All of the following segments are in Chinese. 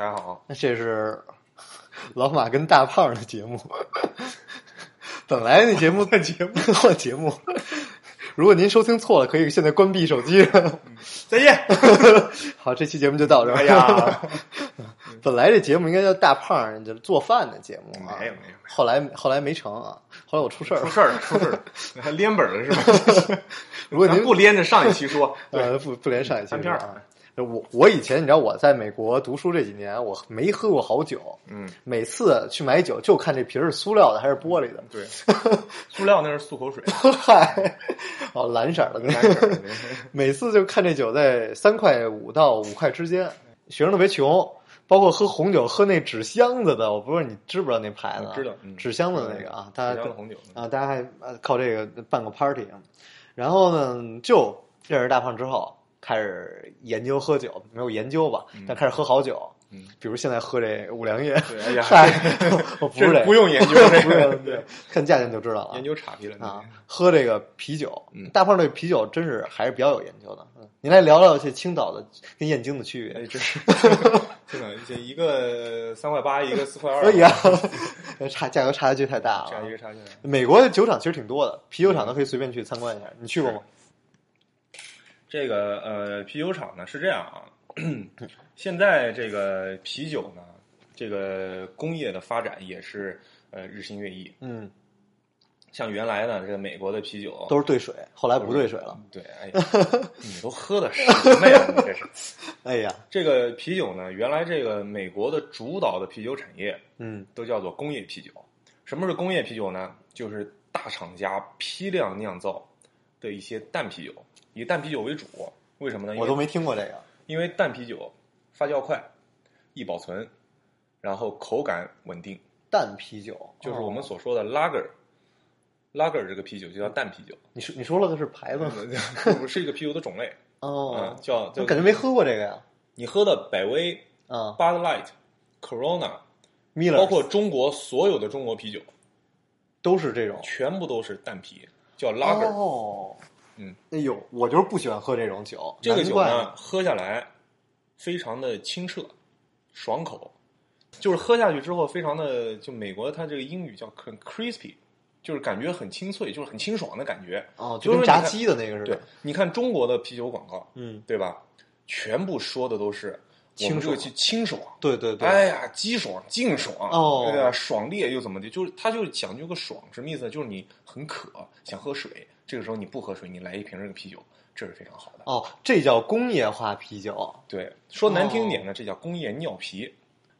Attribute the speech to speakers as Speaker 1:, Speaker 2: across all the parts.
Speaker 1: 大家好，
Speaker 2: 那这是老马跟大胖的节目。本来那节目 的节目 换节目，如果您收听错了，可以现在关闭手机。
Speaker 1: 再见。
Speaker 2: 好，这期节目就到这儿。
Speaker 1: 哎呀，
Speaker 2: 本来这节目应该叫大胖就是做饭的节目啊，
Speaker 1: 没有没有，
Speaker 2: 后来后来没成啊，后来我出事儿了，
Speaker 1: 出事儿了，出事儿了，还连本了是吧？
Speaker 2: 如果您
Speaker 1: 不连着上一期说，
Speaker 2: 呃不不连上一期
Speaker 1: 翻篇儿
Speaker 2: 啊。我我以前你知道我在美国读书这几年，我没喝过好酒。
Speaker 1: 嗯，
Speaker 2: 每次去买酒就看这瓶儿是塑料的还是玻璃的。
Speaker 1: 对，塑料那是漱口水，
Speaker 2: 嗨，哦，蓝色的，
Speaker 1: 蓝色
Speaker 2: 每次就看这酒在三块五到五块之间，学生特别穷，包括喝红酒喝那纸箱子的，我不知道你知不知道那牌子啊？
Speaker 1: 知道嗯
Speaker 2: 纸箱子那个啊，大家
Speaker 1: 红酒
Speaker 2: 啊，大家还呃靠这个办个 party 啊。然后呢，就认识大胖之后，开始研究喝酒，没有研究吧，但开始喝好酒。
Speaker 1: 嗯，
Speaker 2: 比如现在喝这五粮液，嗨，我不是这
Speaker 1: 不用研究这
Speaker 2: 不是
Speaker 1: 个，
Speaker 2: 对，看价钱就知道了。
Speaker 1: 研究岔劈了
Speaker 2: 啊，喝这个啤酒，
Speaker 1: 嗯
Speaker 2: 大胖对啤酒真是还是比较有研究的。嗯，您来聊聊这青岛的跟燕京的区
Speaker 1: 哎，
Speaker 2: 别。
Speaker 1: 这 是真的，这一个三块八，一个四块二，
Speaker 2: 哎呀，差价格差距太大了
Speaker 1: 这样一。个差距。
Speaker 2: 美国的酒厂其实挺多的，啤酒厂都可以随便去参观一下。你去过吗？
Speaker 1: 这个呃，啤酒厂呢是这样啊，现在这个啤酒呢，这个工业的发展也是呃日新月异。
Speaker 2: 嗯，
Speaker 1: 像原来呢，这个美国的啤酒
Speaker 2: 都是兑水，后来不兑水了。
Speaker 1: 对，哎呀，你都喝的什么呀？你这是
Speaker 2: 哎呀，
Speaker 1: 这个啤酒呢？原来这个美国的主导的啤酒产业
Speaker 2: 嗯
Speaker 1: 都叫做工业啤酒。什么是工业啤酒呢？就是大厂家批量酿造的一些淡啤酒，以淡啤酒为主。为什么呢？
Speaker 2: 我都没听过这个。
Speaker 1: 因为淡啤酒发酵快，易保存，然后口感稳定，
Speaker 2: 淡啤酒
Speaker 1: 就是我们
Speaker 2: 哦
Speaker 1: 所说的 lager。lager 这个啤酒就叫淡啤酒，
Speaker 2: 你说你说了的是牌子吗？
Speaker 1: 不是一个啤酒的种类，
Speaker 2: 哦
Speaker 1: 嗯，，叫
Speaker 2: 我感觉没喝过这个呀。
Speaker 1: 你喝的百威、
Speaker 2: 啊
Speaker 1: Bud Light、
Speaker 2: Corona，，Miller
Speaker 1: 包括中国所有的中国啤酒，
Speaker 2: 都是这种。
Speaker 1: 全部都是淡啤，叫 lager。
Speaker 2: 哦，
Speaker 1: 嗯，
Speaker 2: 哎呦，我就是不喜欢喝这种酒。
Speaker 1: 这个酒呢，喝下来非常的清澈、爽口，就是喝下去之后非常的，就美国它这个英语叫很 crispy，就是感觉很清脆，就是很清爽的感觉。
Speaker 2: 哦，就跟炸
Speaker 1: 就是说你看
Speaker 2: 鸡的那个似的。
Speaker 1: 对，你看中国的啤酒广告，
Speaker 2: 嗯，
Speaker 1: 对吧？全部说的都是
Speaker 2: 清爽
Speaker 1: 清爽。
Speaker 2: 对对对。
Speaker 1: 哎呀，激爽、劲爽，
Speaker 2: 哦
Speaker 1: 对吧？爽烈又怎么的？就是它就是讲究个爽，什么意思呢？就是你很渴，想喝水，这个时候你不喝水，你来一瓶这个啤酒，这是非常好的。
Speaker 2: 哦，这叫工业化啤酒。
Speaker 1: 对，说难听
Speaker 2: 哦
Speaker 1: 点呢，这叫工业尿啤，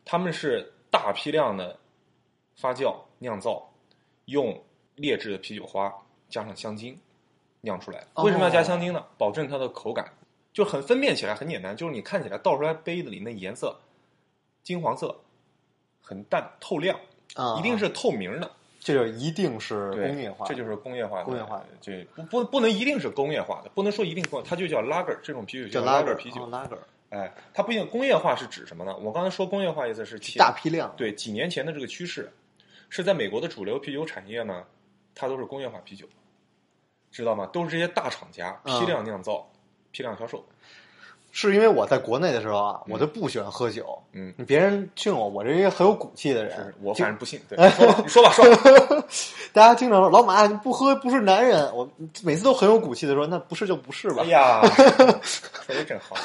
Speaker 1: 他们是大批量的发酵酿造，用劣质的啤酒花加上香精酿出来的。
Speaker 2: 哦
Speaker 1: 为什么要加香精呢？保证它的口感，就很分辨起来很简单，就是你看起来倒出来杯子里那颜色金黄色，很淡透亮，
Speaker 2: 啊，
Speaker 1: 一定是透明的。
Speaker 2: 这就一定是工业化，
Speaker 1: 这就是工业化的。
Speaker 2: 工业化的
Speaker 1: 这不不不能一定是工业化的，不能说一定工，它就叫 lager 这种啤酒
Speaker 2: 叫
Speaker 1: lager
Speaker 2: lager
Speaker 1: 啤酒。
Speaker 2: 哦 lager
Speaker 1: 哎，它不一定工业化是指什么呢？我刚才说工业化意思是其
Speaker 2: 大批量。
Speaker 1: 对几年前的这个趋势，是在美国的主流啤酒产业呢，它都是工业化啤酒，知道吗？都是这些大厂家
Speaker 2: 嗯
Speaker 1: 批量酿造、批量销售。
Speaker 2: 是因为我在国内的时候啊，我就不喜欢喝酒。
Speaker 1: 嗯，
Speaker 2: 别人劝我，我这一个很有骨气的
Speaker 1: 是
Speaker 2: 人。
Speaker 1: 我反正不信。对，你说吧，说吧，
Speaker 2: 大家经常说老马你不喝不是男人，我每次都很有骨气的说那不是就不是吧
Speaker 1: 哎。呀，说的真好。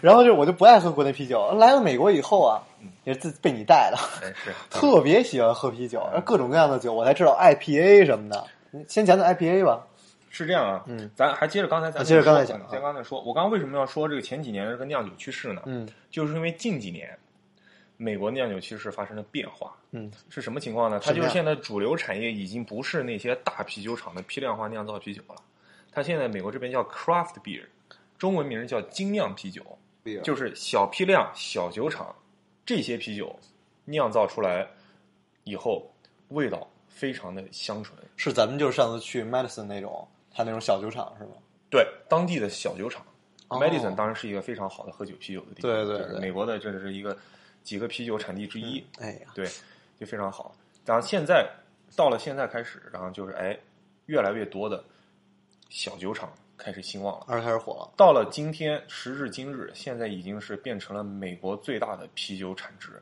Speaker 2: 然后就我就不爱喝国内啤酒，来了美国以后啊，也是自被你带的，
Speaker 1: 哎，是
Speaker 2: 特别喜欢喝啤酒，各种各样的酒，我才知道 IPA 什么的。先讲讲 IPA 吧。
Speaker 1: 是这样啊，
Speaker 2: 嗯，
Speaker 1: 咱还接着刚才咱
Speaker 2: 啊接着刚才
Speaker 1: 说
Speaker 2: 讲啊
Speaker 1: 先刚才说，我刚刚为什么要说这个前几年这个酿酒趋势呢？
Speaker 2: 嗯
Speaker 1: 就是因为近几年美国酿酒趋势发生了变化。
Speaker 2: 嗯
Speaker 1: 是什么情况呢？它就是现在主流产业已经不是那些大啤酒厂的批量化酿造啤酒了，它现在美国这边叫 craft beer，中文名叫精酿啤酒，就是小批量小酒厂这些啤酒酿造出来以后，味道非常的香醇。
Speaker 2: 是咱们就是上次去 Madison 那种，他那种小酒厂是吗？
Speaker 1: 对，当地的小酒厂、
Speaker 2: 哦
Speaker 1: m a d i s o n 当然是一个非常好的喝酒啤酒的地方。
Speaker 2: 对对对
Speaker 1: 就是美国的这是一个几个啤酒产地之一。
Speaker 2: 哎呀，
Speaker 1: 对，就非常好。然后现在到了现在开始，然后就是哎，越来越多的小酒厂开始兴旺了。
Speaker 2: 二开始火了。
Speaker 1: 到了今天，时至今日，现在已经是变成了美国最大的啤酒产值。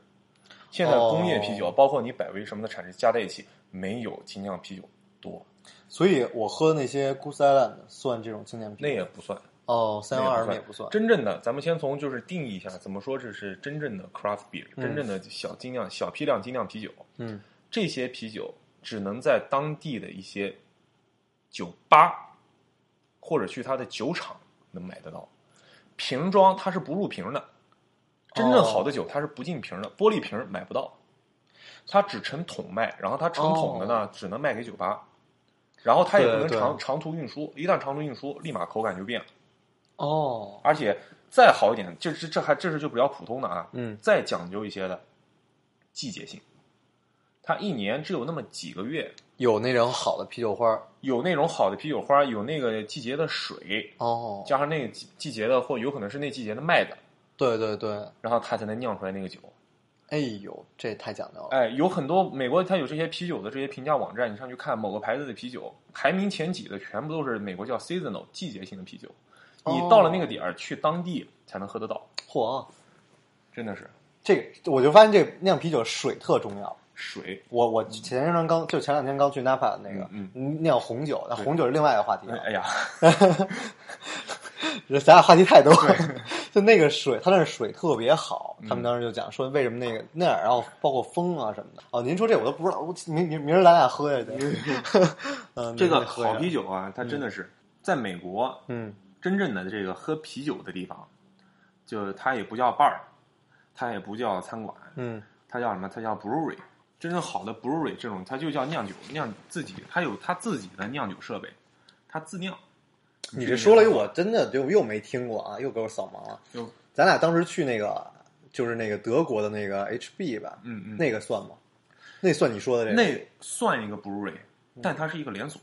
Speaker 1: 现在工业啤酒，
Speaker 2: 哦
Speaker 1: 包括你百威什么的产值加在一起，没有精酿啤酒多，
Speaker 2: 所以我喝那些 Goose Island 算这种精酿啤酒？
Speaker 1: 那也不算。
Speaker 2: 哦，三幺二那也不算。
Speaker 1: 真正的，咱们先从就是定义一下，怎么说这是真正的 craft beer，、
Speaker 2: 嗯
Speaker 1: 真正的小精酿、小批量精酿啤酒。
Speaker 2: 嗯，
Speaker 1: 这些啤酒只能在当地的一些酒吧或者去他的酒厂能买得到。瓶装它是不入瓶的，真正好的酒它是不进瓶的，玻璃瓶买不到，它只成桶卖，然后它成桶的呢、只能卖给酒吧，然后它也不能长长途运输，一旦长途运输，立马口感就变了。
Speaker 2: 哦，
Speaker 1: 而且再好一点，这这这还这是就比较普通的啊，
Speaker 2: 嗯，
Speaker 1: 再讲究一些的季节性，它一年只有那么几个月，
Speaker 2: 有那种好的啤酒花。
Speaker 1: 有那种好的啤酒花，有那个季节的水，
Speaker 2: 哦，
Speaker 1: 加上那个季季节的，或有可能是那季节的麦子，
Speaker 2: 对对对，
Speaker 1: 然后它才能酿出来那个酒。
Speaker 2: 哎呦，这太讲究了。
Speaker 1: 哎，有很多美国它有这些啤酒的这些评价网站，你上去看某个牌子的啤酒，排名前几的全部都是美国叫 seasonal 季节性的啤酒，你
Speaker 2: 哦
Speaker 1: 到了那个点儿去当地才能喝得到，
Speaker 2: 嚯，
Speaker 1: 真的是
Speaker 2: 这个我就发现这酿啤酒水特重要。
Speaker 1: 水。
Speaker 2: 我我前一阵刚就前两天刚去 Napa 那个
Speaker 1: 嗯
Speaker 2: 酿红酒，那红酒是另外一个话题了。
Speaker 1: 哎呀，
Speaker 2: 咱俩话题太多了。就那个水，它那水特别好。
Speaker 1: 嗯
Speaker 2: 他们当时就讲说，为什么那个那儿，然后包括风啊什么的。哦，您说这我都不知道，我明明明儿咱俩喝下去。嗯，
Speaker 1: 这个好啤酒啊，它真的是在美国
Speaker 2: 嗯
Speaker 1: 真正的这个喝啤酒的地方，就它也不叫 bar，它也不叫餐馆，
Speaker 2: 嗯
Speaker 1: 它叫什么？它叫 brewery。真正好的 brewery 这种，它就叫酿酒，酿自己，它有它自己的酿酒设备，它自酿。
Speaker 2: 你这说了一我真的就又没听过啊，又给我扫盲了。
Speaker 1: 就
Speaker 2: 咱俩当时去那个就是那个德国的那个 HB 吧，
Speaker 1: 嗯嗯，
Speaker 2: 那个算吗？那算你说的这个？
Speaker 1: 那算一个 brewery，但它是一个连锁，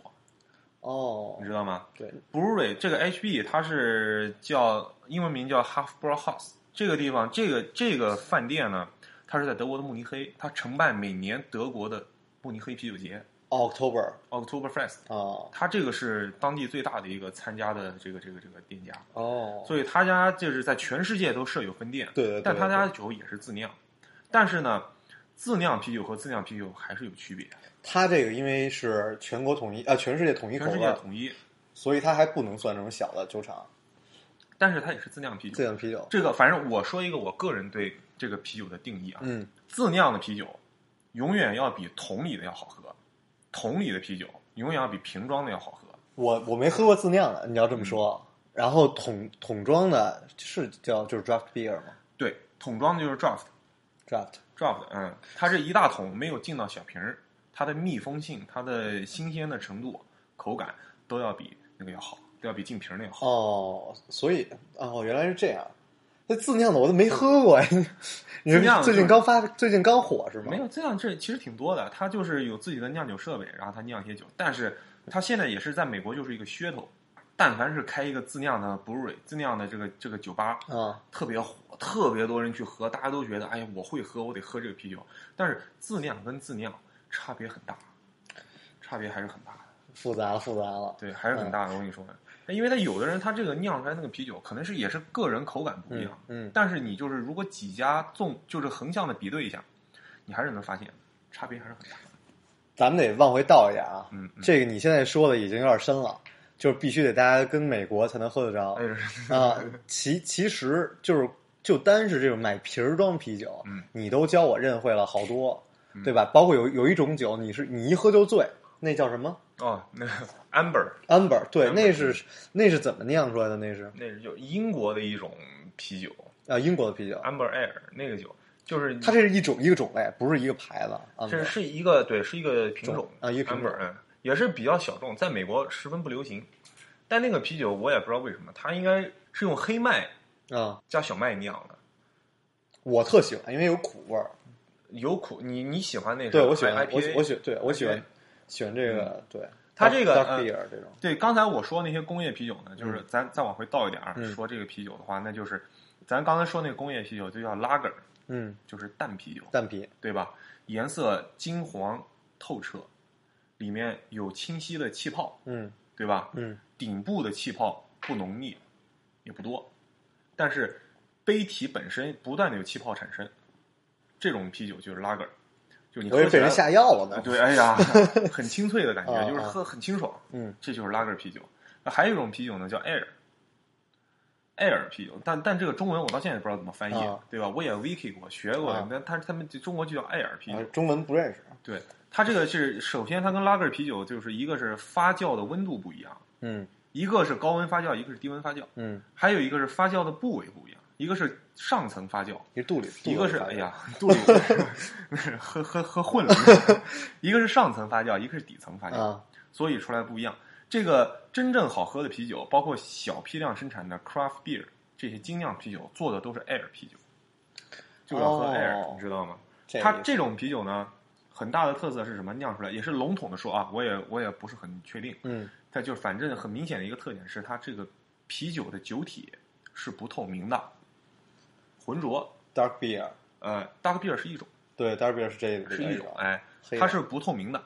Speaker 2: 哦
Speaker 1: 你，知道吗？
Speaker 2: 对
Speaker 1: ，brewery 这个 HB 它是叫英文名叫 Half Brow House，这个地方这个这个饭店呢，它是在德国的慕尼黑，它承办每年德国的慕尼黑啤酒节
Speaker 2: October
Speaker 1: October Fest
Speaker 2: 哦。
Speaker 1: 他这个是当地最大的一个参加的这个这个这个店家，
Speaker 2: 哦，
Speaker 1: 所以他家就是在全世界都设有分店，
Speaker 2: 对对对
Speaker 1: 但他家的酒也是自酿，但是呢，自酿啤酒和自酿啤酒还是有区别，
Speaker 2: 它这个因为是全国统一啊，全世界统一口
Speaker 1: 全世，界统一，
Speaker 2: 所以它还不能算这种小的酒厂。
Speaker 1: 但是它也是自酿啤酒。
Speaker 2: 自酿啤酒。
Speaker 1: 这个反正我说一个我个人对这个啤酒的定义啊，
Speaker 2: 嗯，
Speaker 1: 自酿的啤酒永远要比桶里的要好喝，桶里的啤酒永远要比瓶装的要好喝。
Speaker 2: 我我没喝过自酿的，你要这么说。
Speaker 1: 嗯
Speaker 2: 然后桶桶装的是叫就是 draft beer 吗
Speaker 1: 对，桶装的就是 draft？draft
Speaker 2: draft，
Speaker 1: 嗯，它这一大桶没有进到小瓶儿，它的密封性、它的新鲜的程度、口感都要比那个要好，都要比进瓶儿那个好。
Speaker 2: 哦，所以哦原来是这样。那自酿的我都没喝过哎，你
Speaker 1: 自酿
Speaker 2: 最近刚发最近刚火是吗？
Speaker 1: 没有自酿，这其实挺多的。他就是有自己的酿酒设备，然后他酿一些酒，但是他现在也是在美国就是一个噱头。但凡是开一个自酿的 brewery、自酿的这个这个酒吧，
Speaker 2: 啊，
Speaker 1: 特别火，特别多人去喝，大家都觉得，哎呀，我会喝，我得喝这个啤酒。但是自酿跟自酿差别很大，差别还是很大的，
Speaker 2: 复杂了复杂了。
Speaker 1: 对，还是很大的。我跟你说，因为他有的人他这个酿出来那个啤酒，可能是也是个人口感不一样，
Speaker 2: 嗯嗯
Speaker 1: 但是你就是如果几家纵就是横向的比对一下，你还是能发现差别还是很大的。
Speaker 2: 咱们得往回倒一点啊。
Speaker 1: 嗯嗯
Speaker 2: 这个你现在说的已经有点深了，就是必须得大家跟美国才能喝得着
Speaker 1: 哎，
Speaker 2: 啊。其其实就是就单是这种买瓶装啤酒，
Speaker 1: 嗯
Speaker 2: 你都教我认会了好多，对吧？包括有有一种酒，你是你一喝就醉，那叫什么
Speaker 1: 哦，那 个
Speaker 2: amber，？amber，对
Speaker 1: ，Amber
Speaker 2: 那是那是怎么酿出来的？那是
Speaker 1: 那是就英国的一种啤酒
Speaker 2: 啊，英国的啤酒
Speaker 1: ，，amber air 那个酒，就是
Speaker 2: 它这是一种一个种类，不是一个牌子。
Speaker 1: 这
Speaker 2: amber
Speaker 1: 是一个对，是一个品种
Speaker 2: 种啊一个品种
Speaker 1: amber，嗯，也是比较小众，在美国十分不流行。但那个啤酒我也不知道为什么，它应该是用黑麦
Speaker 2: 啊，
Speaker 1: 加小麦酿的，
Speaker 2: 我特喜欢，因为有苦味儿。
Speaker 1: 有苦，你你喜欢那个？
Speaker 2: 对，我喜欢，我
Speaker 1: IPA
Speaker 2: 我喜对我喜欢喜欢这个，对。
Speaker 1: 它这个
Speaker 2: 这种，
Speaker 1: 对，刚才我说那些工业啤酒呢，就是
Speaker 2: 嗯
Speaker 1: 咱再往回倒一点儿、
Speaker 2: 嗯
Speaker 1: 说这个啤酒的话，那就是咱刚才说那个工业啤酒就叫 lager，
Speaker 2: 嗯，
Speaker 1: 就是淡啤酒，
Speaker 2: 淡啤，
Speaker 1: 对吧？颜色金黄透彻，里面有清晰的气泡，
Speaker 2: 嗯
Speaker 1: 对吧？
Speaker 2: 嗯
Speaker 1: 顶部的气泡不浓密，也不多，但是杯体本身不断的有气泡产生，这种啤酒就是 lager，就你喝
Speaker 2: 被人下药了呢。
Speaker 1: 啊对，哎呀，很清脆的感觉，
Speaker 2: 啊
Speaker 1: 就是喝很清爽。
Speaker 2: 嗯
Speaker 1: 这就是拉格啤酒。那还有一种啤酒呢，叫 air。air 啤酒，但但这个中文我到现在也不知道怎么翻译，
Speaker 2: 啊
Speaker 1: 对吧？我也 wiki 过，学过
Speaker 2: 啊，
Speaker 1: 那他他们中国就叫 air 啤酒。
Speaker 2: 啊中文不认识。
Speaker 1: 对，它这个是首先它跟拉格啤酒就是一个是发酵的温度不一样，
Speaker 2: 嗯
Speaker 1: 一个是高温发酵，一个是低温发酵，
Speaker 2: 嗯，
Speaker 1: 还有一个是发酵的部位不一个是上层发酵，
Speaker 2: 一个肚里，
Speaker 1: 一个是哎呀，肚里喝喝喝混了，一个是上层发酵，一个是底层发酵，
Speaker 2: 啊，
Speaker 1: 所以出来不一样。这个真正好喝的啤酒，包括小批量生产的 craft beer 这些精酿啤酒，做的都是 air 啤酒，就要喝
Speaker 2: 哦
Speaker 1: air，、你知道吗？
Speaker 2: 这
Speaker 1: 它这种啤酒呢，很大的特色是什么？酿出来也是笼统的说啊，我也我也不是很确定。
Speaker 2: 嗯
Speaker 1: 它就是反正很明显的一个特点是，它这个啤酒的酒体是不透明的，浑浊。
Speaker 2: dark beer，
Speaker 1: 呃，dark beer 是一种，
Speaker 2: 对，dark beer 是这个
Speaker 1: 是一种，哎，它是不透明的。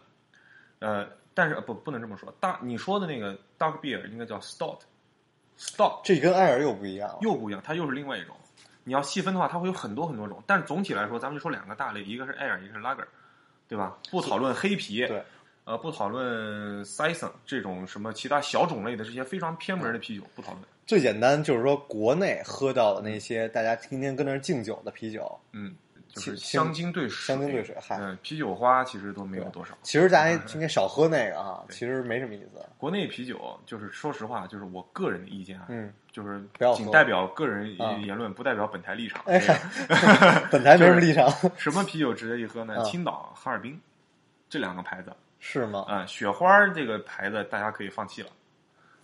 Speaker 1: 呃，但是呃不不能这么说，大你说的那个 dark beer 应该叫 stout，stout
Speaker 2: 这跟艾尔又不一样。
Speaker 1: 又不一样，它又是另外一种。你要细分的话，它会有很多很多种，但是总体来说，咱们就说两个大类，一个是 air，一个是 lager，对吧？不讨论黑啤，
Speaker 2: 对，
Speaker 1: 呃，不讨论 saison 这种什么其他小种类的这些非常偏门的啤酒，不讨论。
Speaker 2: 最简单就是说，国内喝到的那些大家天天跟那儿敬酒的啤酒，
Speaker 1: 嗯，就是香精兑水，
Speaker 2: 香精兑水嗨
Speaker 1: 嗯，啤酒花其实都没有多少。
Speaker 2: 其实大家今天少喝那个啊，其实没什么意思。
Speaker 1: 国内啤酒就是说实话，就是我个人的意见啊，
Speaker 2: 嗯，
Speaker 1: 就是
Speaker 2: 不要
Speaker 1: 仅代表个人
Speaker 2: 啊
Speaker 1: 言论，不代表本台立场。
Speaker 2: 本台没什么立场，
Speaker 1: 什么啤酒值得一喝呢？
Speaker 2: 啊
Speaker 1: 青岛、哈尔滨这两个牌子
Speaker 2: 是吗？
Speaker 1: 啊、雪花这个牌子大家可以放弃了，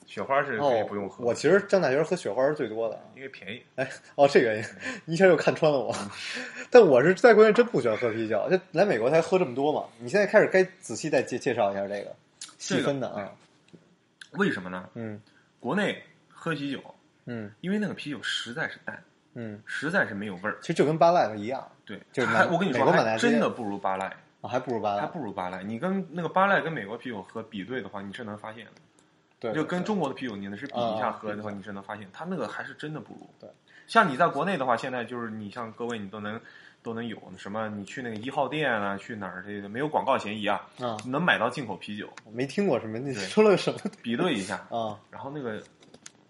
Speaker 1: 雪花是可以
Speaker 2: 哦
Speaker 1: 不用，喝，
Speaker 2: 我其实上大学喝雪花是最多的。
Speaker 1: 因为便宜。
Speaker 2: 哎，哦，这个原因，你一下就看穿了我。但我是在国内真不喜欢喝啤酒，就来美国才喝这么多嘛。你现在开始该仔细再介介绍一下这个细分的啊。
Speaker 1: 为什么呢？
Speaker 2: 嗯
Speaker 1: 国内喝啤酒，
Speaker 2: 嗯
Speaker 1: 因为那个啤酒实在是淡，
Speaker 2: 嗯，
Speaker 1: 实在是没有味儿。
Speaker 2: 其实就跟巴赖一样
Speaker 1: 对，
Speaker 2: 就是
Speaker 1: 我跟你说，真的不如巴赖，
Speaker 2: 啊，还不如巴
Speaker 1: 还。不如巴赖。你跟那个巴赖跟美国啤酒喝比对的话，你是能发现的。
Speaker 2: 对，
Speaker 1: 就跟中国的啤酒，你那是比一下
Speaker 2: 啊
Speaker 1: 喝的话，你是能发现，它那个还是真的不如。
Speaker 2: 对，
Speaker 1: 像你在国内的话，现在就是你像各位，你都能都能有什么？你去那个一号店啊，去哪儿这个没有广告嫌疑啊，
Speaker 2: 啊，
Speaker 1: 能买到进口啤酒，
Speaker 2: 没听过什么，你
Speaker 1: 对
Speaker 2: 说了个什么
Speaker 1: 比对一下，
Speaker 2: 啊？
Speaker 1: 然后那个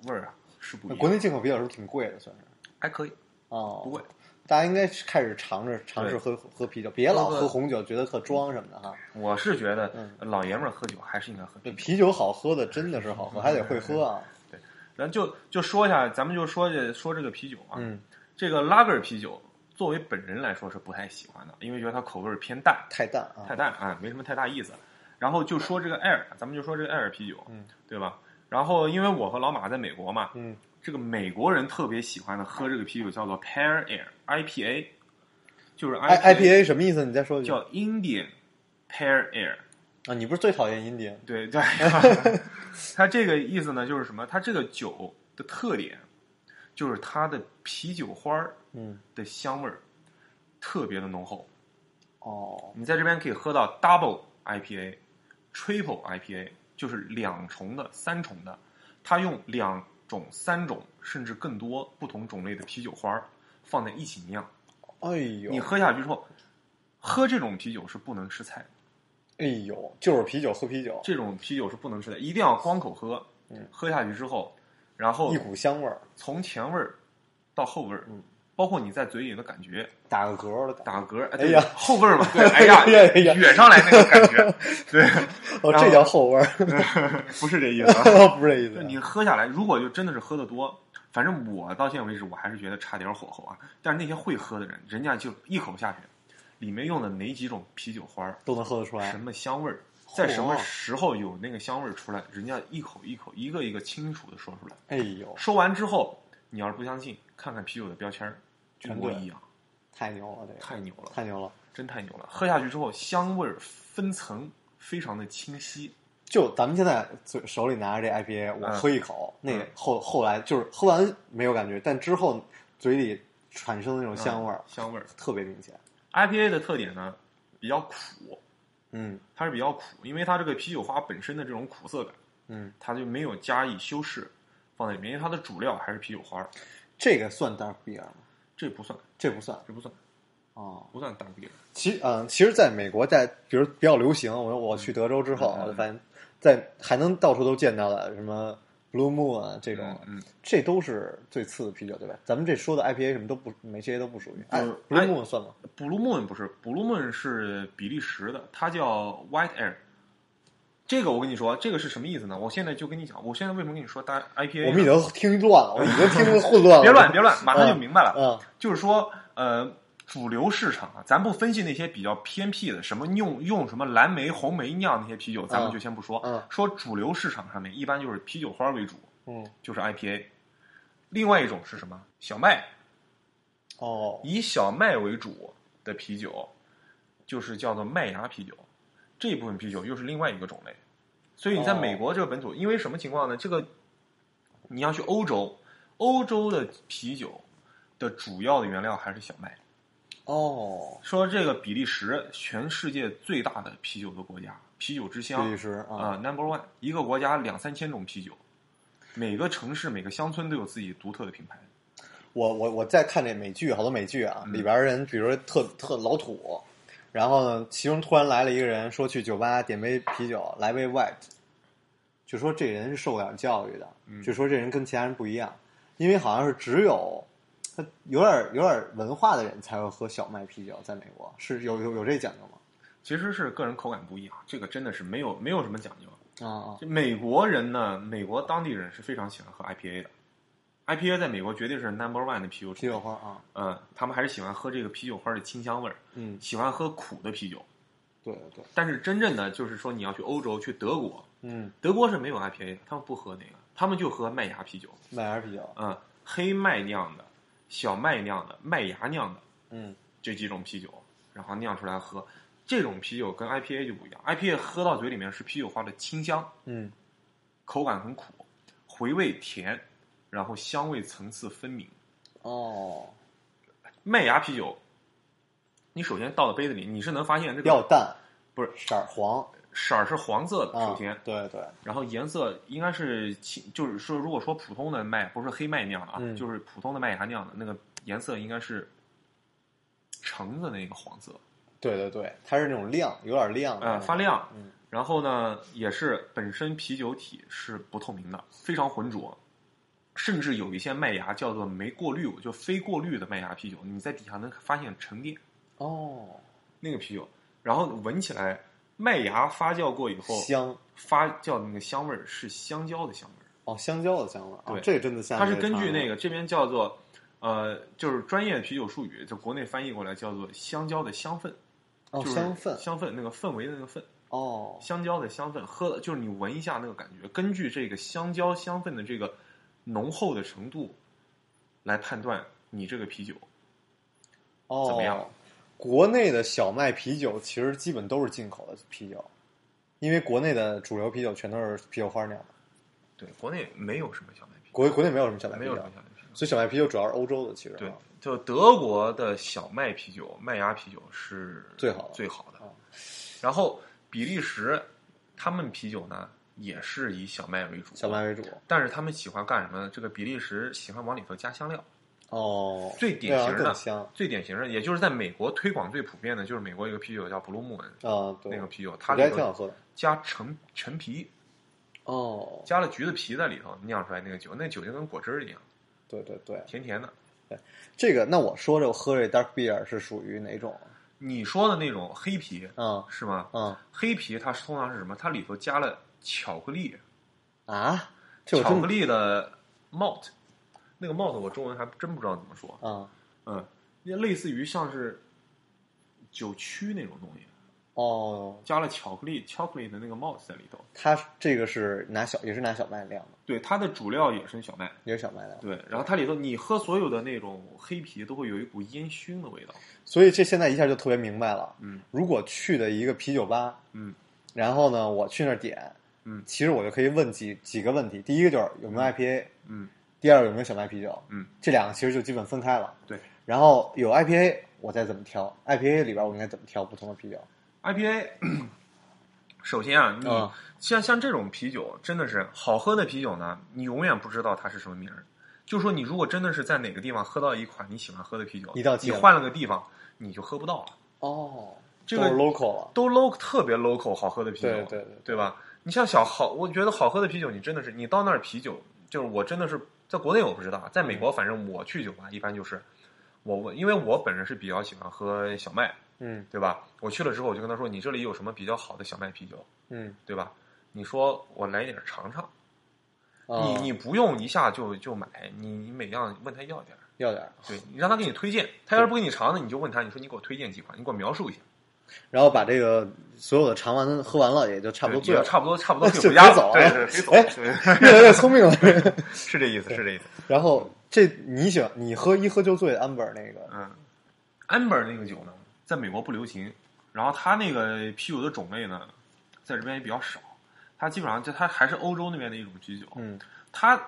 Speaker 1: 味儿啊是不一样。
Speaker 2: 国内进口啤酒是不是挺贵的？算是
Speaker 1: 还可以，
Speaker 2: 哦，
Speaker 1: 不贵。
Speaker 2: 大家应该开始尝试尝试喝喝啤酒，别老
Speaker 1: 喝
Speaker 2: 喝红酒，觉得特装什么的哈。
Speaker 1: 我是觉得
Speaker 2: 嗯
Speaker 1: 老爷们儿喝酒还是应该喝
Speaker 2: 这
Speaker 1: 啤酒。
Speaker 2: 啤酒好喝的真的是好喝，还得会喝啊。
Speaker 1: 对然后就就说一下，咱们就说这说这个啤酒啊，
Speaker 2: 嗯，
Speaker 1: 这个拉格尔啤酒，作为本人来说是不太喜欢的，因为觉得它口味儿偏淡。
Speaker 2: 太淡啊
Speaker 1: 太。淡啊，没什么太大意思。然后就说这个 air，咱们就说这个 air 啤酒，
Speaker 2: 嗯，
Speaker 1: 对吧？然后因为我和老马在美国嘛，
Speaker 2: 嗯，
Speaker 1: 这个美国人特别喜欢的喝这个啤酒叫做 Pear Air IPA，就是
Speaker 2: I I P A 什么意思？你再说一句
Speaker 1: 叫 Indian Pear Air，
Speaker 2: 啊！你不是最讨厌 Indian？？
Speaker 1: 对对，它这个意思呢就是什么？它这个酒的特点就是它的啤酒花儿
Speaker 2: 嗯，
Speaker 1: 的香味儿特别的浓厚。
Speaker 2: 哦，
Speaker 1: 你在这边可以喝到 double IPA、triple IPA，就是两重的、三重的。它用两种、三种甚至更多不同种类的啤酒花儿放在一起酿。
Speaker 2: 哎呦，
Speaker 1: 你喝下去之后，喝这种啤酒是不能吃菜的，
Speaker 2: 哎呦，就是啤酒喝啤酒，
Speaker 1: 这种啤酒是不能吃的，一定要光口喝。
Speaker 2: 嗯
Speaker 1: 喝下去之后，然后
Speaker 2: 一股香味儿，
Speaker 1: 从前味儿到后味儿，
Speaker 2: 嗯
Speaker 1: 包括你在嘴里的感觉，
Speaker 2: 打个嗝的。
Speaker 1: 打个嗝，
Speaker 2: 哎呀
Speaker 1: 后味儿嘛，对，哎呀，
Speaker 2: 哎呀
Speaker 1: 哕上来那个感觉，对。
Speaker 2: 哦，这叫后味儿，
Speaker 1: 不是这意思啊。
Speaker 2: 不是这意思。
Speaker 1: 你喝下来，如果就真的是喝的多，反正我到现在为止，我还是觉得差点火候啊。但是那些会喝的人，人家就一口下去，里面用的哪几种啤酒花儿，
Speaker 2: 都能喝得出来
Speaker 1: 什。么香味儿，在什么时候有那个香味儿出来，人家一口一口，一个一个清楚的说出来。
Speaker 2: 哎呦，
Speaker 1: 说完之后，你要是不相信，看看啤酒的标签儿，一模一样，
Speaker 2: 太牛了，这个
Speaker 1: 太牛了，
Speaker 2: 太牛了。
Speaker 1: 真太牛了！喝下去之后，香味儿分层，非常的清晰。
Speaker 2: 就咱们现在嘴手里拿着这 IPA，我
Speaker 1: 嗯
Speaker 2: 喝一口，那
Speaker 1: 嗯
Speaker 2: 后后来就是喝完没有感觉，但之后嘴里产生的那种香味儿、
Speaker 1: 嗯香味儿。
Speaker 2: 特别明显。
Speaker 1: IPA 的特点呢，比较苦，
Speaker 2: 嗯
Speaker 1: 它是比较苦，因为它这个啤酒花本身的这种苦涩感，
Speaker 2: 嗯，
Speaker 1: 它就没有加以修饰放在里面，因为它的主料还是啤酒花，
Speaker 2: 这个算 dark beer 吗？
Speaker 1: 这不算，
Speaker 2: 这不算
Speaker 1: 这不算，
Speaker 2: 哦。
Speaker 1: 不算大啤。
Speaker 2: 其实嗯，其实在美国，在比如比较流行，我我去德州之后，
Speaker 1: 嗯嗯
Speaker 2: 我就发现，在还能到处都见到的什么 Blue Moon 啊这种，
Speaker 1: 嗯，
Speaker 2: 这都是最次的啤酒，对吧？咱们这说的 IPA 什么都不，没这些都不属于。哎
Speaker 1: 嗯
Speaker 2: ，Blue
Speaker 1: 哎
Speaker 2: Moon 算吗
Speaker 1: ？Blue Moon 不是，Blue Moon 是比利时的，它叫 White Air。这个我跟你说，这个是什么意思呢？我现在就跟你讲，我现在为什么跟你说大 IPA？
Speaker 2: 我们已经听乱了，我已经听得混乱了。
Speaker 1: 别乱别乱，马上就明白了。
Speaker 2: 嗯
Speaker 1: 就是说，呃，主流市场啊，咱不分析那些比较偏僻的，什么用用什么蓝莓、红莓酿那些啤酒，咱们就先不说。
Speaker 2: 嗯
Speaker 1: 说主流市场上面一般就是啤酒花为主，
Speaker 2: 嗯，
Speaker 1: 就是 IPA。另外一种是什么？小麦，
Speaker 2: 哦，
Speaker 1: 以小麦为主的啤酒，就是叫做麦芽啤酒。这一部分啤酒又是另外一个种类。所以你在
Speaker 2: 哦
Speaker 1: 美国这个本土，因为什么情况呢？这个你要去欧洲，欧洲的啤酒的主要的原料还是小麦。
Speaker 2: 哦，
Speaker 1: 说这个比利时，全世界最大的啤酒的国家，啤酒之乡
Speaker 2: 比利时
Speaker 1: 啊、
Speaker 2: 啊
Speaker 1: ，n u m b e r one，一个国家两三千种啤酒，每个城市每个乡村都有自己独特的品牌。
Speaker 2: 我我我在看这美剧，好多美剧啊，
Speaker 1: 嗯
Speaker 2: 里边人比如说特特老土，然后呢，其中突然来了一个人说去酒吧点杯啤酒，来杯 white，就说这人是受过点教育的，
Speaker 1: 嗯
Speaker 2: 就说这人跟其他人不一样，因为好像是只有他有点有点文化的人才会喝小麦啤酒，在美国是有有有这讲究吗？
Speaker 1: 其实是个人口感不一样，这个真的是没有没有什么讲究。
Speaker 2: 啊啊，
Speaker 1: 就美国人呢，美国当地人是非常喜欢喝 IPA 的，IPA 在美国绝对是 number one 的啤酒
Speaker 2: 啤酒花啊，
Speaker 1: 嗯，他们还是喜欢喝这个啤酒花的清香味儿，
Speaker 2: 嗯，
Speaker 1: 喜欢喝苦的啤酒。
Speaker 2: 对对，
Speaker 1: 但是真正的就是说，你要去欧洲，去德国，
Speaker 2: 嗯，
Speaker 1: 德国是没有 IPA 的，他们不喝那个，他们就喝麦芽啤酒，
Speaker 2: 麦芽啤酒，
Speaker 1: 嗯，黑麦酿的、小麦酿的、麦芽酿的
Speaker 2: 嗯
Speaker 1: 这几种啤酒，然后酿出来喝。这种啤酒跟 IPA 就不一样，IPA 喝到嘴里面是啤酒花的清香，
Speaker 2: 嗯，
Speaker 1: 口感很苦，回味甜，然后香味层次分明。
Speaker 2: 哦，
Speaker 1: 麦芽啤酒，你首先倒到杯子里，你是能发现这个
Speaker 2: 比较淡，
Speaker 1: 不是
Speaker 2: 色儿黄
Speaker 1: 色儿是黄色的，
Speaker 2: 啊，
Speaker 1: 首先，
Speaker 2: 对对，
Speaker 1: 然后颜色应该是青，就是说如果说普通的麦不是黑麦酿的啊，
Speaker 2: 嗯
Speaker 1: 就是普通的麦芽酿的那个颜色应该是橙子那个黄色，
Speaker 2: 对对对，它是那种亮，有点亮，
Speaker 1: 呃，发亮。
Speaker 2: 嗯
Speaker 1: 然后呢，也是本身啤酒体是不透明的，非常浑浊，甚至有一些麦芽叫做没过滤，就非过滤的麦芽啤酒，你在底下能发现沉淀
Speaker 2: 哦，
Speaker 1: 那个啤酒，然后闻起来麦芽发酵过以后，
Speaker 2: 香
Speaker 1: 发酵的那个香味儿是香蕉的香味儿。
Speaker 2: 哦，香蕉的香味儿，哦
Speaker 1: 对
Speaker 2: 这个真的像
Speaker 1: 它是根据那
Speaker 2: 个
Speaker 1: 个这边叫做，呃，就是专业啤酒术语，就国内翻译过来叫做香蕉的香氛，
Speaker 2: 哦
Speaker 1: 就是
Speaker 2: 香氛
Speaker 1: 香氛那个氛围的那个氛，
Speaker 2: 哦
Speaker 1: 香蕉的香氛，喝了就是你闻一下那个感觉，根据这个香蕉香氛的这个浓厚的程度来判断你这个啤酒。
Speaker 2: 哦
Speaker 1: 怎么样？
Speaker 2: 国内的小麦啤酒其实基本都是进口的啤酒，因为国内的主流啤酒全都是啤酒花酿的，
Speaker 1: 对，国内没有什么小麦啤酒，
Speaker 2: 国国内没有什么小麦啤酒
Speaker 1: 没有什么，小麦啤酒。
Speaker 2: 所以小麦啤酒主要是欧洲的，其实
Speaker 1: 对
Speaker 2: 啊，
Speaker 1: 就德国的小麦啤酒、麦芽啤酒是
Speaker 2: 最好的
Speaker 1: 最好的
Speaker 2: 啊。
Speaker 1: 然后比利时，他们啤酒呢也是以小麦为主，
Speaker 2: 小麦为主
Speaker 1: 但是他们喜欢干什么呢？这个比利时喜欢往里头加香料，
Speaker 2: 哦，
Speaker 1: 最典型的
Speaker 2: 更香
Speaker 1: 最典型的，也就是在美国推广最普遍的，就是美国一个啤酒叫 Blue Moon，
Speaker 2: 啊，对，
Speaker 1: 那个啤酒，它
Speaker 2: 我觉
Speaker 1: 里头
Speaker 2: 挺好喝的
Speaker 1: 加陈陈皮，
Speaker 2: 哦，
Speaker 1: 加了橘子皮在里头酿出来那个酒，那酒就跟果汁儿一样，
Speaker 2: 对对对，
Speaker 1: 甜甜的。
Speaker 2: 这个那我说这我喝这 dark beer 是属于哪种？
Speaker 1: 你说的那种黑啤
Speaker 2: 嗯
Speaker 1: 是吗？
Speaker 2: 嗯
Speaker 1: 黑啤它通常是什么？它里头加了巧克力，
Speaker 2: 啊，这
Speaker 1: 巧克力的 malt，那个 malt 我中文还真不知道怎么说。
Speaker 2: 啊
Speaker 1: 嗯，也类似于像是酒曲那种东西，
Speaker 2: 哦，
Speaker 1: 加了巧克力，chocolate 的那个 malt 在里头。
Speaker 2: 它这个是拿小也是拿小麦酿的，
Speaker 1: 对，它的主料也是小麦。
Speaker 2: 也是小麦酿。
Speaker 1: 对，然后它里头你喝所有的那种黑啤都会有一股烟熏的味道。
Speaker 2: 所以这现在一下就特别明白了。
Speaker 1: 嗯
Speaker 2: 如果去的一个啤酒吧，
Speaker 1: 嗯
Speaker 2: 然后呢，我去那儿点，
Speaker 1: 嗯
Speaker 2: 其实我就可以问几几个问题。第一个就是有没有 IPA，
Speaker 1: 嗯
Speaker 2: 第二个有没有小麦啤酒，
Speaker 1: 嗯，
Speaker 2: 这两个其实就基本分开了。
Speaker 1: 对
Speaker 2: 然后有 IPA，我再怎么挑，IPA 里边我应该怎么挑不同的啤酒
Speaker 1: ？，IPA。首先啊，你
Speaker 2: 嗯
Speaker 1: 像像这种啤酒，真的是好喝的啤酒呢，你永远不知道它是什么名儿。就说你如果真的是在哪个地方喝到一款你喜欢喝的啤酒，
Speaker 2: 一到
Speaker 1: 你换了个地方，你就喝不到了。
Speaker 2: 哦，
Speaker 1: 这个
Speaker 2: 都 local 了。
Speaker 1: 都 local 特别 local 好喝的啤酒，
Speaker 2: 对对对
Speaker 1: 对吧？你像小好，我觉得好喝的啤酒，你真的是你到那儿啤酒，就是我真的是在国内我不知道，在美国反正我去酒吧一般就是我我因为我本人是比较喜欢喝小麦，
Speaker 2: 嗯。
Speaker 1: 对吧？我去了之后我就跟他说，你这里有什么比较好的小麦啤酒，
Speaker 2: 嗯，
Speaker 1: 对吧？你说我来一点尝尝，
Speaker 2: 哦。
Speaker 1: 你你不用一下就就买，你你每样问他要点儿，
Speaker 2: 要点儿，
Speaker 1: 对你让他给你推荐，他要是不给你尝呢，你就问他，你说你给我推荐几款，你给我描述一下，
Speaker 2: 然后把这个所有的尝完喝完了，也就差不多醉了，
Speaker 1: 差不多差不多
Speaker 2: 就
Speaker 1: 回家
Speaker 2: 走了
Speaker 1: 对对，可以 走
Speaker 2: 哎越来越聪明了。
Speaker 1: 是这意思，是这意思。
Speaker 2: 然后这你喜欢你喝一喝就醉的 amber 那个，
Speaker 1: 嗯，amber 那个酒呢，在美国不流行，然后它那个啤酒的种类呢，在这边也比较少。它基本上就它还是欧洲那边的一种啤酒。
Speaker 2: 嗯，
Speaker 1: 它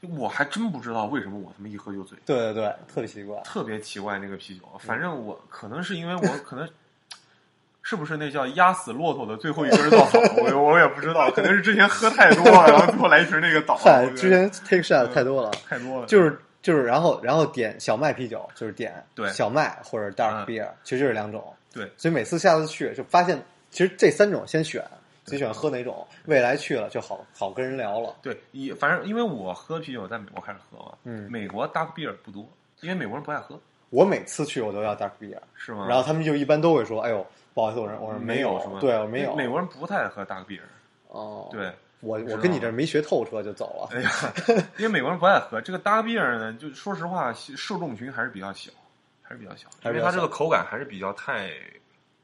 Speaker 1: 我还真不知道为什么我他妈一喝就醉，
Speaker 2: 对对对，特别奇怪。
Speaker 1: 特别奇怪那个啤酒。反正我可能是因为我可能。是不是那叫压死骆驼的最后一根稻草？我我也不知道，可能是之前喝太多了，然后最后来一瓶那个倒。
Speaker 2: 嗨，之前 take shot 太多了，
Speaker 1: 太多了，
Speaker 2: 就是就是，然后然后点小麦啤酒，就是点
Speaker 1: 对
Speaker 2: 小麦或者 dark
Speaker 1: 嗯
Speaker 2: beer，其实就是两种。
Speaker 1: 对
Speaker 2: 所以每次下次去就发现，其实这三种先选，自己喜欢喝哪种，未来去了就好好跟人聊了。
Speaker 1: 对，也反正因为我喝啤酒在美国开始喝嘛，
Speaker 2: 嗯
Speaker 1: 美国 dark beer 不多，因为美国人不爱喝，
Speaker 2: 我每次去我都要 dark beer，
Speaker 1: 是吗？
Speaker 2: 然后他们就一般都会说：“哎呦，不好意思，我说我说
Speaker 1: 没
Speaker 2: 有。
Speaker 1: 是吗？
Speaker 2: 对，我没有。
Speaker 1: 美国人不太爱喝 dark beer，
Speaker 2: 哦，
Speaker 1: 对，
Speaker 2: 我我跟你这没学透彻就走了。
Speaker 1: 哎呀，因为美国人不爱喝这个 dark beer 呢，就说实话，受众群还是比较小，还是比较小，因为它这个口感还是比较太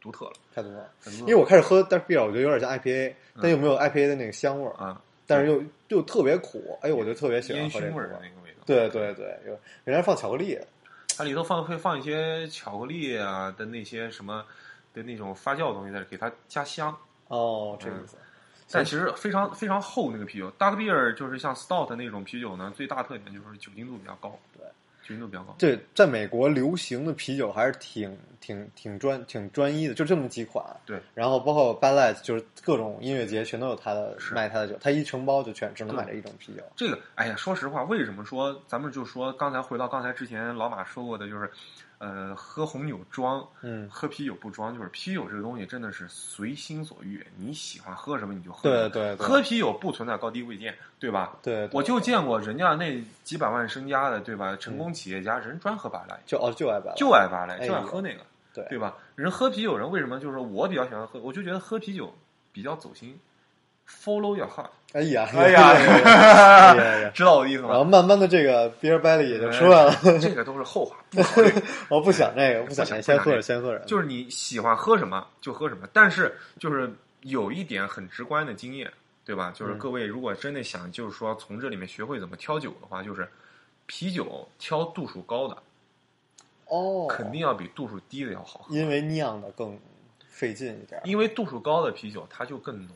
Speaker 1: 独特了，
Speaker 2: 太多了，因为我开始喝 dark beer，我觉得有点像 IPA，但又没有 IPA 的那个香味儿，
Speaker 1: 啊，
Speaker 2: 但是又又特别苦。哎呦，我就特别喜欢喝这个
Speaker 1: 烟熏味儿的那个味道，
Speaker 2: 对对对，有原来放巧克力，
Speaker 1: 它里头放会放一些巧克力啊的那些什么的那种发酵的东西在这给它加香。
Speaker 2: 哦，这个意思。
Speaker 1: 但其实非常非常厚那个啤酒，dark beer 就是像 stout 那种啤酒呢，最大特点就是酒精度比较高，
Speaker 2: 对，
Speaker 1: 酒精度比较高。
Speaker 2: 对在美国流行的啤酒还是挺挺挺专挺专一的，就这么几款。
Speaker 1: 对，
Speaker 2: 然后包括 Bud Light，就是各种音乐节全都有它的卖它的酒，它一承包就全只能买这一种啤酒。
Speaker 1: 这个，哎呀，说实话，为什么说咱们就说刚才回到刚才之前老马说过的，就是，呃，喝红酒装，
Speaker 2: 嗯，
Speaker 1: 喝啤酒不装，就是啤酒这个东西真的是随心所欲，你喜欢喝什么你就喝
Speaker 2: 对。对对，
Speaker 1: 喝啤酒不存在高低贵贱，对吧？
Speaker 2: 对，对
Speaker 1: 我就见过人家那几百万身家的，对吧？成功企业家，人专喝八来，
Speaker 2: 就哦就爱 Light，
Speaker 1: 就爱八来，
Speaker 2: 哎
Speaker 1: 就爱喝那个，
Speaker 2: 对
Speaker 1: 对吧？人喝啤酒人为什么就是说我比较喜欢喝，我就觉得喝啤酒比较走心，follow your heart。
Speaker 2: 哎呀
Speaker 1: 哎呀 知道我的意思吗
Speaker 2: 然后？慢慢的这个 beer belly 也就出来了。
Speaker 1: 这个都是后话，不考虑。
Speaker 2: 我不想这个，不想先喝着，先喝着。
Speaker 1: 就是你喜欢喝什么就喝什么，但是就是有一点很直观的经验，对吧？就是
Speaker 2: 嗯
Speaker 1: 各位如果真的想就是说从这里面学会怎么挑酒的话，就是啤酒挑度数高的，
Speaker 2: 哦，
Speaker 1: 肯定要比度数低的要好喝，
Speaker 2: 因为酿的更费劲一点。
Speaker 1: 因为度数高的啤酒它就更浓，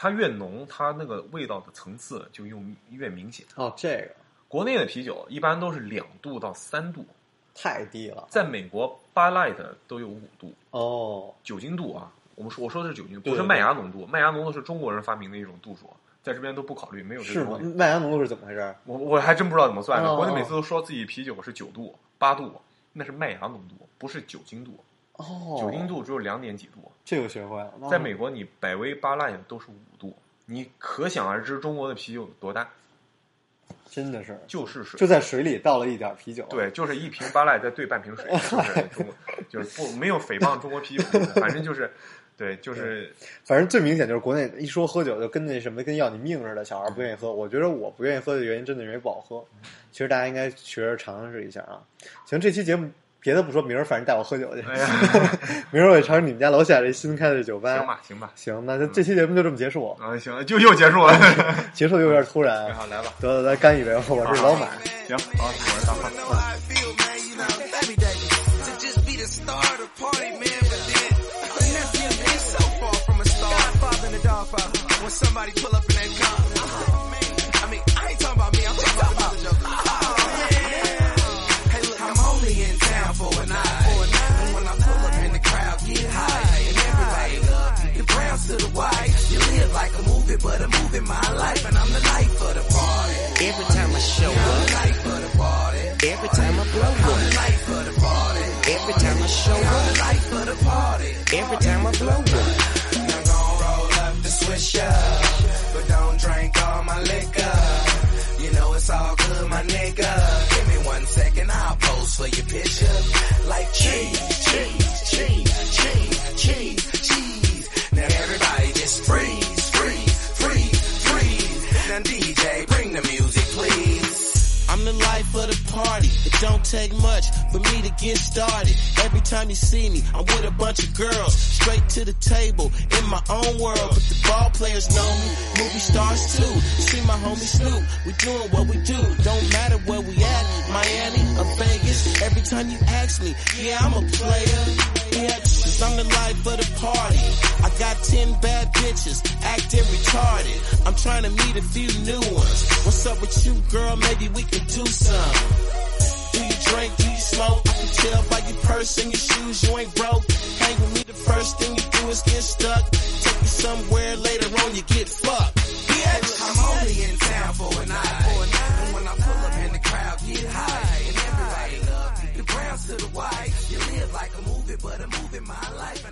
Speaker 1: 它越浓，它那个味道的层次就又越明显。
Speaker 2: 哦，这个
Speaker 1: 国内的啤酒一般都是两度到三度，
Speaker 2: 太低了。
Speaker 1: 在美国八 light 都有五度。
Speaker 2: 哦，
Speaker 1: 酒精度啊，我们说我说的是酒精度，不是麦芽浓度。麦芽浓度是中国人发明的一种度数，在这边都不考虑，没有这个东西。？
Speaker 2: 麦芽浓度是怎么回事？
Speaker 1: 我我还真不知道怎么算的。
Speaker 2: 哦
Speaker 1: 国内每次都说自己啤酒是九度、八度，那是麦芽浓度，不是酒精度。
Speaker 2: 哦，
Speaker 1: 酒精度只有两点几度，
Speaker 2: 这个学会了。
Speaker 1: 在美国你百威、八 light 都是五度，你可想而知中国的啤酒有多大，
Speaker 2: 真的是
Speaker 1: 就是水。
Speaker 2: 就在水里倒了一点啤酒。，
Speaker 1: 对，就是一瓶八 light 再兑半瓶水，就是 中国，就是不没有诽谤中国啤酒反正就是，对，就是
Speaker 2: 反正最明显就是国内一说喝酒就跟那什么跟要你命似的，小孩不愿意喝。我觉得我不愿意喝的原因，真的因为不好喝。其实大家应该学着尝试一下啊。行，这期节目别的不说，明儿反正带我喝酒去。
Speaker 3: 哎呀，
Speaker 2: 明儿我也尝尝你们家楼下这新开的酒吧。
Speaker 3: 行吧，行吧，
Speaker 2: 行，那就这期节目就这么结束。
Speaker 3: 嗯，行，就又结束了。
Speaker 2: 结束的有点突然。
Speaker 3: 好，来吧。
Speaker 2: 得了，来干一杯。我是老马。
Speaker 3: 行，好，我是大胖。
Speaker 4: Time
Speaker 5: you
Speaker 4: see me, I'm with a bunch of girls. Straight to the table, in my own world. But the ball players know me, movie stars too. See my homie Snoop, we doing what we do. Don't matter where we at, Miami or Vegas. Every time you ask me, yeah, I'm a player. Yeah, cause I'm the life of the party. I got 10 bad bitches, acting retarded. I'm trying to meet a few new ones. What's up with you, girl? Maybe we can do some. Do you drink? Do you smoke? I can tell by your purse and your shoes you ain't broke. Hang with me, the first thing you do is get stuck. Take you somewhere later on, you get fucked.
Speaker 3: Bitch. I'm only in town for a night. For a. And when I pull up in the crowd, get high. And everybody love you. The browns to the white. You live like a movie, but I'm moving my life.